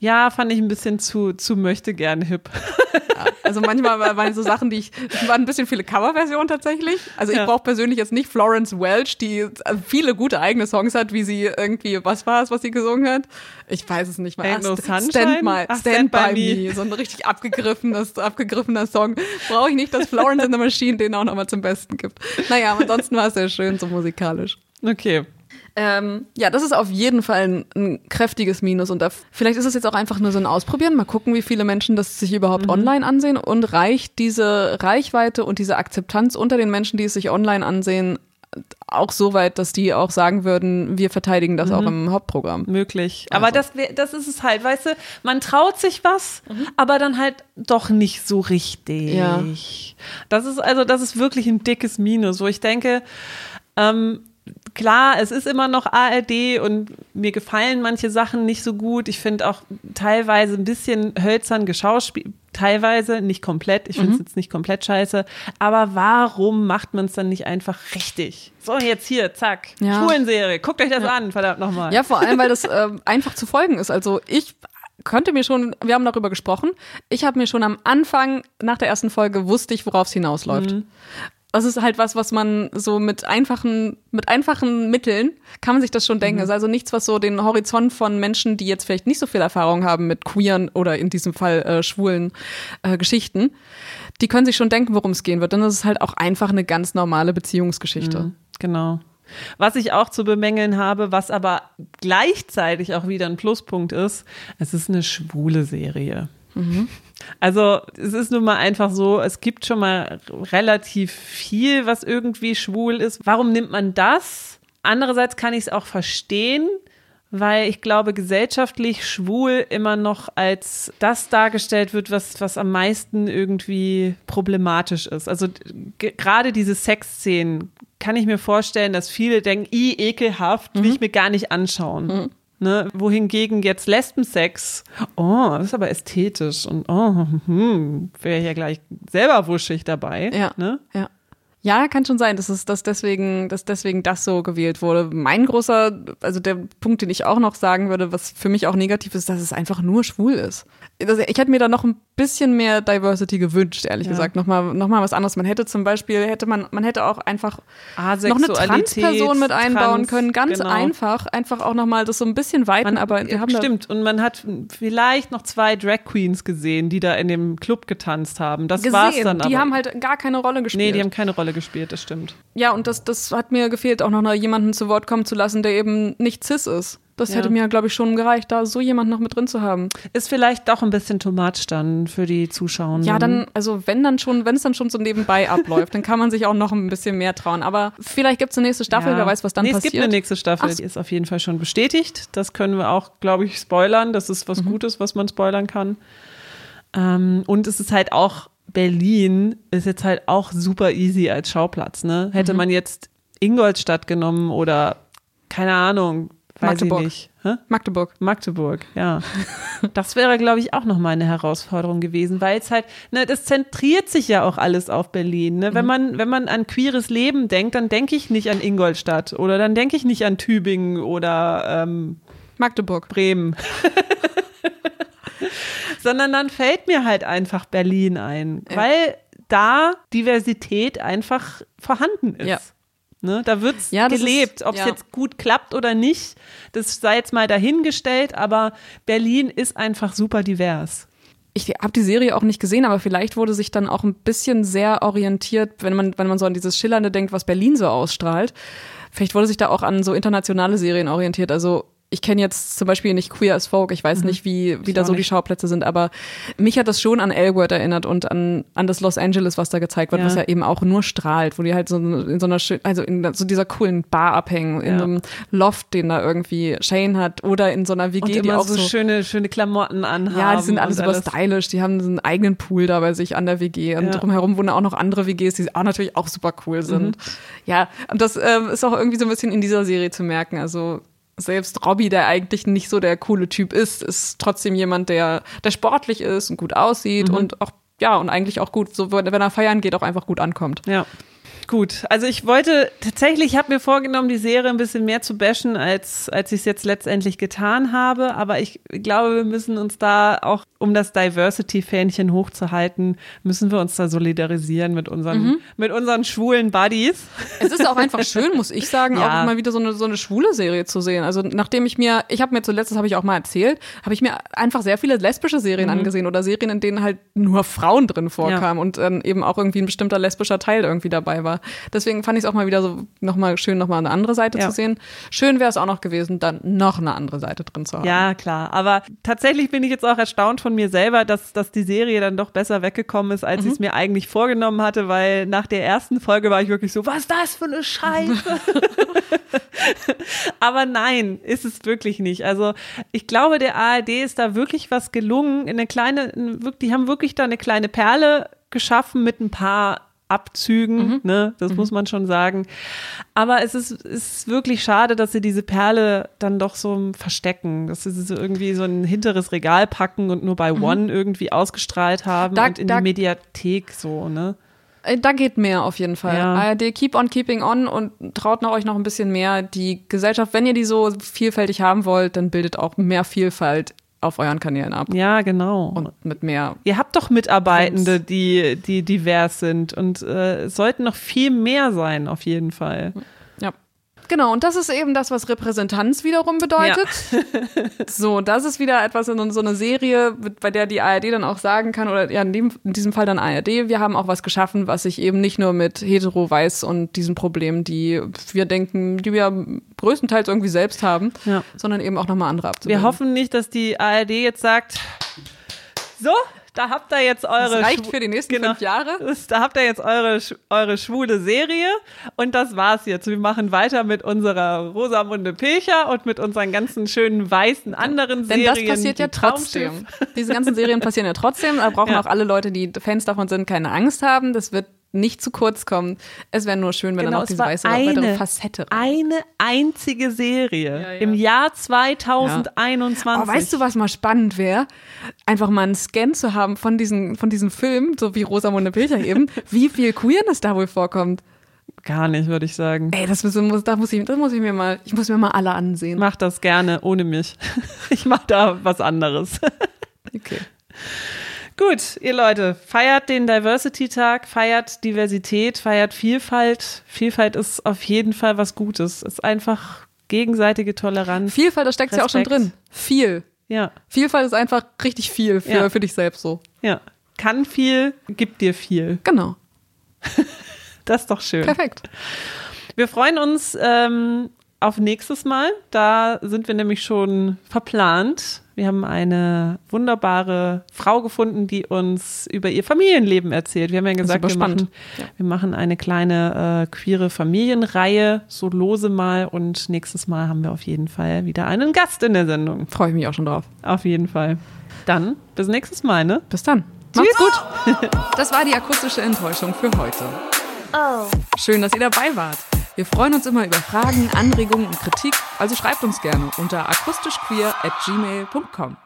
Ja, fand ich ein bisschen zu, zu möchte gern hip. Ja, also manchmal waren so Sachen, die ich, es waren ein bisschen viele Coverversionen tatsächlich. Also ich ja. brauche persönlich jetzt nicht Florence Welch, die viele gute eigene Songs hat, wie sie irgendwie, was war es, was sie gesungen hat? Ich weiß es nicht mehr. no Stand, stand, my, Ach, stand, stand by, me. me. So ein richtig abgegriffenes, abgegriffener Song. Brauche ich nicht, dass Florence in the Machine den auch nochmal zum Besten gibt. Naja, ansonsten war es sehr schön, so musikalisch. Okay. Ähm, ja, das ist auf jeden Fall ein, ein kräftiges Minus. Und da, vielleicht ist es jetzt auch einfach nur so ein Ausprobieren. Mal gucken, wie viele Menschen das sich überhaupt mhm. online ansehen. Und reicht diese Reichweite und diese Akzeptanz unter den Menschen, die es sich online ansehen, auch so weit, dass die auch sagen würden, wir verteidigen das mhm. auch im Hauptprogramm. Möglich. Also. Aber das, das ist es halt, weißt du, man traut sich was, mhm. aber dann halt doch nicht so richtig. Ja. Das ist also, das ist wirklich ein dickes Minus, wo ich denke, ähm, klar, es ist immer noch ARD und mir gefallen manche Sachen nicht so gut. Ich finde auch teilweise ein bisschen hölzern geschauspielt, teilweise, nicht komplett. Ich finde es mhm. jetzt nicht komplett scheiße. Aber warum macht man es dann nicht einfach richtig? So, jetzt hier, zack, ja. Schulenserie. Guckt euch das ja. an, verdammt nochmal. Ja, vor allem, weil das (laughs) äh, einfach zu folgen ist. Also ich könnte mir schon, wir haben darüber gesprochen, ich habe mir schon am Anfang, nach der ersten Folge, wusste ich, worauf es hinausläuft. Mhm das ist halt was, was man so mit einfachen, mit einfachen Mitteln kann man sich das schon denken. Mhm. ist also nichts, was so den Horizont von Menschen, die jetzt vielleicht nicht so viel Erfahrung haben mit queeren oder in diesem Fall äh, schwulen äh, Geschichten, die können sich schon denken, worum es gehen wird. Dann ist es halt auch einfach eine ganz normale Beziehungsgeschichte. Mhm, genau. Was ich auch zu bemängeln habe, was aber gleichzeitig auch wieder ein Pluspunkt ist, es ist eine schwule Serie. Mhm. Also es ist nun mal einfach so, es gibt schon mal relativ viel, was irgendwie schwul ist. Warum nimmt man das? Andererseits kann ich es auch verstehen, weil ich glaube, gesellschaftlich schwul immer noch als das dargestellt wird, was, was am meisten irgendwie problematisch ist. Also gerade diese Sexszenen kann ich mir vorstellen, dass viele denken, i ekelhaft, will mhm. ich mir gar nicht anschauen. Mhm. Ne, wohingegen jetzt Lesbensex, oh, das ist aber ästhetisch und oh, hm, wäre ja gleich selber wuschig dabei. Ja, ne? ja. Ja, kann schon sein, dass es dass deswegen, dass deswegen das so gewählt wurde. Mein großer, also der Punkt, den ich auch noch sagen würde, was für mich auch negativ ist, dass es einfach nur schwul ist. Ich hätte mir da noch ein bisschen mehr Diversity gewünscht, ehrlich ja. gesagt. Nochmal, noch mal was anderes. Man hätte zum Beispiel, hätte man, man hätte auch einfach noch eine Transperson mit einbauen Trans, können. Ganz genau. einfach. Einfach auch nochmal das so ein bisschen weiten, man, aber wir haben Stimmt. Und man hat vielleicht noch zwei Drag Queens gesehen, die da in dem Club getanzt haben. Das war es dann aber. Die haben halt gar keine Rolle gespielt. Nee, die haben keine Rolle gespielt, das stimmt. Ja, und das, das hat mir gefehlt, auch noch jemanden zu Wort kommen zu lassen, der eben nicht cis ist. Das ja. hätte mir, glaube ich, schon gereicht, da so jemand noch mit drin zu haben. Ist vielleicht doch ein bisschen too much dann für die Zuschauer. Ja, dann, also wenn dann schon, wenn es dann schon so nebenbei (laughs) abläuft, dann kann man sich auch noch ein bisschen mehr trauen. Aber vielleicht gibt es eine nächste Staffel, ja. wer weiß, was dann nee, passiert. Es gibt eine nächste Staffel, Ach. die ist auf jeden Fall schon bestätigt. Das können wir auch, glaube ich, spoilern. Das ist was mhm. Gutes, was man spoilern kann. Ähm, und es ist halt auch Berlin ist jetzt halt auch super easy als Schauplatz. Ne? Hätte mhm. man jetzt Ingolstadt genommen oder keine Ahnung, weiß Magdeburg. Magdeburg. Magdeburg, ja. (laughs) Das wäre, glaube ich, auch nochmal eine Herausforderung gewesen, weil es halt, ne, das zentriert sich ja auch alles auf Berlin. Ne? Wenn, mhm. man, wenn man an queeres Leben denkt, dann denke ich nicht an Ingolstadt oder dann denke ich nicht an Tübingen oder ähm, Magdeburg. Bremen. (laughs) Sondern dann fällt mir halt einfach Berlin ein, ja. weil da Diversität einfach vorhanden ist. Ja. Ne, da wird es ja, gelebt. Ob es ja. jetzt gut klappt oder nicht, das sei jetzt mal dahingestellt, aber Berlin ist einfach super divers. Ich habe die Serie auch nicht gesehen, aber vielleicht wurde sich dann auch ein bisschen sehr orientiert, wenn man, wenn man so an dieses Schillernde denkt, was Berlin so ausstrahlt. Vielleicht wurde sich da auch an so internationale Serien orientiert. Also ich kenne jetzt zum Beispiel nicht Queer as Folk, ich weiß mhm. nicht, wie, wie da so nicht. die Schauplätze sind, aber mich hat das schon an L-Word erinnert und an, an das Los Angeles, was da gezeigt wird, ja. was ja eben auch nur strahlt, wo die halt so in so einer schön, also in so dieser coolen Bar abhängen, in ja. einem Loft, den da irgendwie Shane hat oder in so einer WG, und die auch so, so, schöne, schöne Klamotten anhaben. Ja, die sind alle super stylisch, die haben so einen eigenen Pool da bei sich an der WG und ja. drumherum wohnen auch noch andere WGs, die auch natürlich auch super cool sind. Mhm. Ja, und das ähm, ist auch irgendwie so ein bisschen in dieser Serie zu merken, also selbst Robbie, der eigentlich nicht so der coole Typ ist, ist trotzdem jemand, der, der sportlich ist und gut aussieht mhm. und auch, ja, und eigentlich auch gut, so wenn er feiern geht, auch einfach gut ankommt. Ja. Gut, also ich wollte tatsächlich, ich habe mir vorgenommen, die Serie ein bisschen mehr zu bashen, als, als ich es jetzt letztendlich getan habe. Aber ich glaube, wir müssen uns da auch, um das Diversity-Fähnchen hochzuhalten, müssen wir uns da solidarisieren mit unseren, mhm. mit unseren schwulen Buddies. Es ist auch einfach schön, muss ich sagen, (laughs) ja. auch mal wieder so eine, so eine schwule Serie zu sehen. Also nachdem ich mir, ich habe mir zuletzt, das habe ich auch mal erzählt, habe ich mir einfach sehr viele lesbische Serien mhm. angesehen oder Serien, in denen halt nur Frauen drin vorkamen ja. und dann eben auch irgendwie ein bestimmter lesbischer Teil irgendwie dabei war. Deswegen fand ich es auch mal wieder so nochmal schön, nochmal eine andere Seite ja. zu sehen. Schön wäre es auch noch gewesen, dann noch eine andere Seite drin zu haben. Ja, klar. Aber tatsächlich bin ich jetzt auch erstaunt von mir selber, dass, dass die Serie dann doch besser weggekommen ist, als mhm. ich es mir eigentlich vorgenommen hatte, weil nach der ersten Folge war ich wirklich so, was ist das für eine Scheiße? (laughs) Aber nein, ist es wirklich nicht. Also ich glaube, der ARD ist da wirklich was gelungen. In eine kleine, die haben wirklich da eine kleine Perle geschaffen mit ein paar Abzügen, mhm. ne? Das mhm. muss man schon sagen. Aber es ist, ist wirklich schade, dass sie diese Perle dann doch so verstecken. Dass sie sie irgendwie so ein hinteres Regal packen und nur bei mhm. One irgendwie ausgestrahlt haben da, und in da, die Mediathek so, ne? Äh, da geht mehr auf jeden Fall. Ja. ARD, keep on keeping on und traut noch euch noch ein bisschen mehr. Die Gesellschaft, wenn ihr die so vielfältig haben wollt, dann bildet auch mehr Vielfalt auf euren Kanälen ab. Ja, genau. Und mit mehr. Ihr habt doch Mitarbeitende, die, die divers sind und äh, es sollten noch viel mehr sein, auf jeden Fall. Genau, und das ist eben das, was Repräsentanz wiederum bedeutet. Ja. (laughs) so, das ist wieder etwas in so eine Serie, bei der die ARD dann auch sagen kann, oder ja, in, dem, in diesem Fall dann ARD, wir haben auch was geschaffen, was sich eben nicht nur mit hetero, weiß und diesen Problemen, die wir denken, die wir größtenteils irgendwie selbst haben, ja. sondern eben auch nochmal andere abzubilden. Wir hoffen nicht, dass die ARD jetzt sagt, so, da habt ihr jetzt eure. Das reicht für die nächsten genau, fünf Jahre. Das, da habt ihr jetzt eure, eure schwule Serie und das war's jetzt. Wir machen weiter mit unserer Rosamunde Pilcher und mit unseren ganzen schönen weißen anderen Serien. Denn das passiert ja trotzdem. Diese ganzen Serien passieren ja trotzdem. Da brauchen ja. auch alle Leute, die Fans davon sind, keine Angst haben. Das wird nicht zu kurz kommen. Es wäre nur schön, wenn genau, dann auch diese weiße eine, Facette. Eine einzige Serie ja, ja. im Jahr 2021. Ja. Oh, weißt du, was mal spannend wäre? Einfach mal einen Scan zu haben von diesen, von diesen Filmen, so wie Rosamunde Pilcher eben, (laughs) wie viel Queerness da wohl vorkommt. Gar nicht, würde ich sagen. Ey, das muss, da muss ich, das muss ich mir mal, ich muss mir mal alle ansehen. Mach das gerne ohne mich. (laughs) Ich mach da was anderes. Okay. (laughs) Gut, ihr Leute, feiert den Diversity-Tag, feiert Diversität, feiert Vielfalt. Vielfalt ist auf jeden Fall was Gutes. Ist einfach gegenseitige Toleranz. Vielfalt, da steckt ja auch schon drin. Viel. Ja. Vielfalt ist einfach richtig viel für, ja. für dich selbst so. Ja. Kann viel, gibt dir viel. Genau. (laughs) das ist doch schön. Perfekt. Wir freuen uns ähm, auf nächstes Mal. Da sind wir nämlich schon verplant. Wir haben eine wunderbare Frau gefunden, die uns über ihr Familienleben erzählt. Wir haben ja gesagt, wir machen, ja. wir machen, eine kleine äh, queere Familienreihe, so lose mal. Und nächstes Mal haben wir auf jeden Fall wieder einen Gast in der Sendung. Freue ich mich auch schon drauf. Auf jeden Fall. Dann bis nächstes Mal, ne? Bis dann. Macht's gut. Das war die akustische Enttäuschung für heute. Oh. Schön, dass ihr dabei wart. Wir freuen uns immer über Fragen, Anregungen und Kritik, also schreibt uns gerne unter akustischqueer at gmail.com.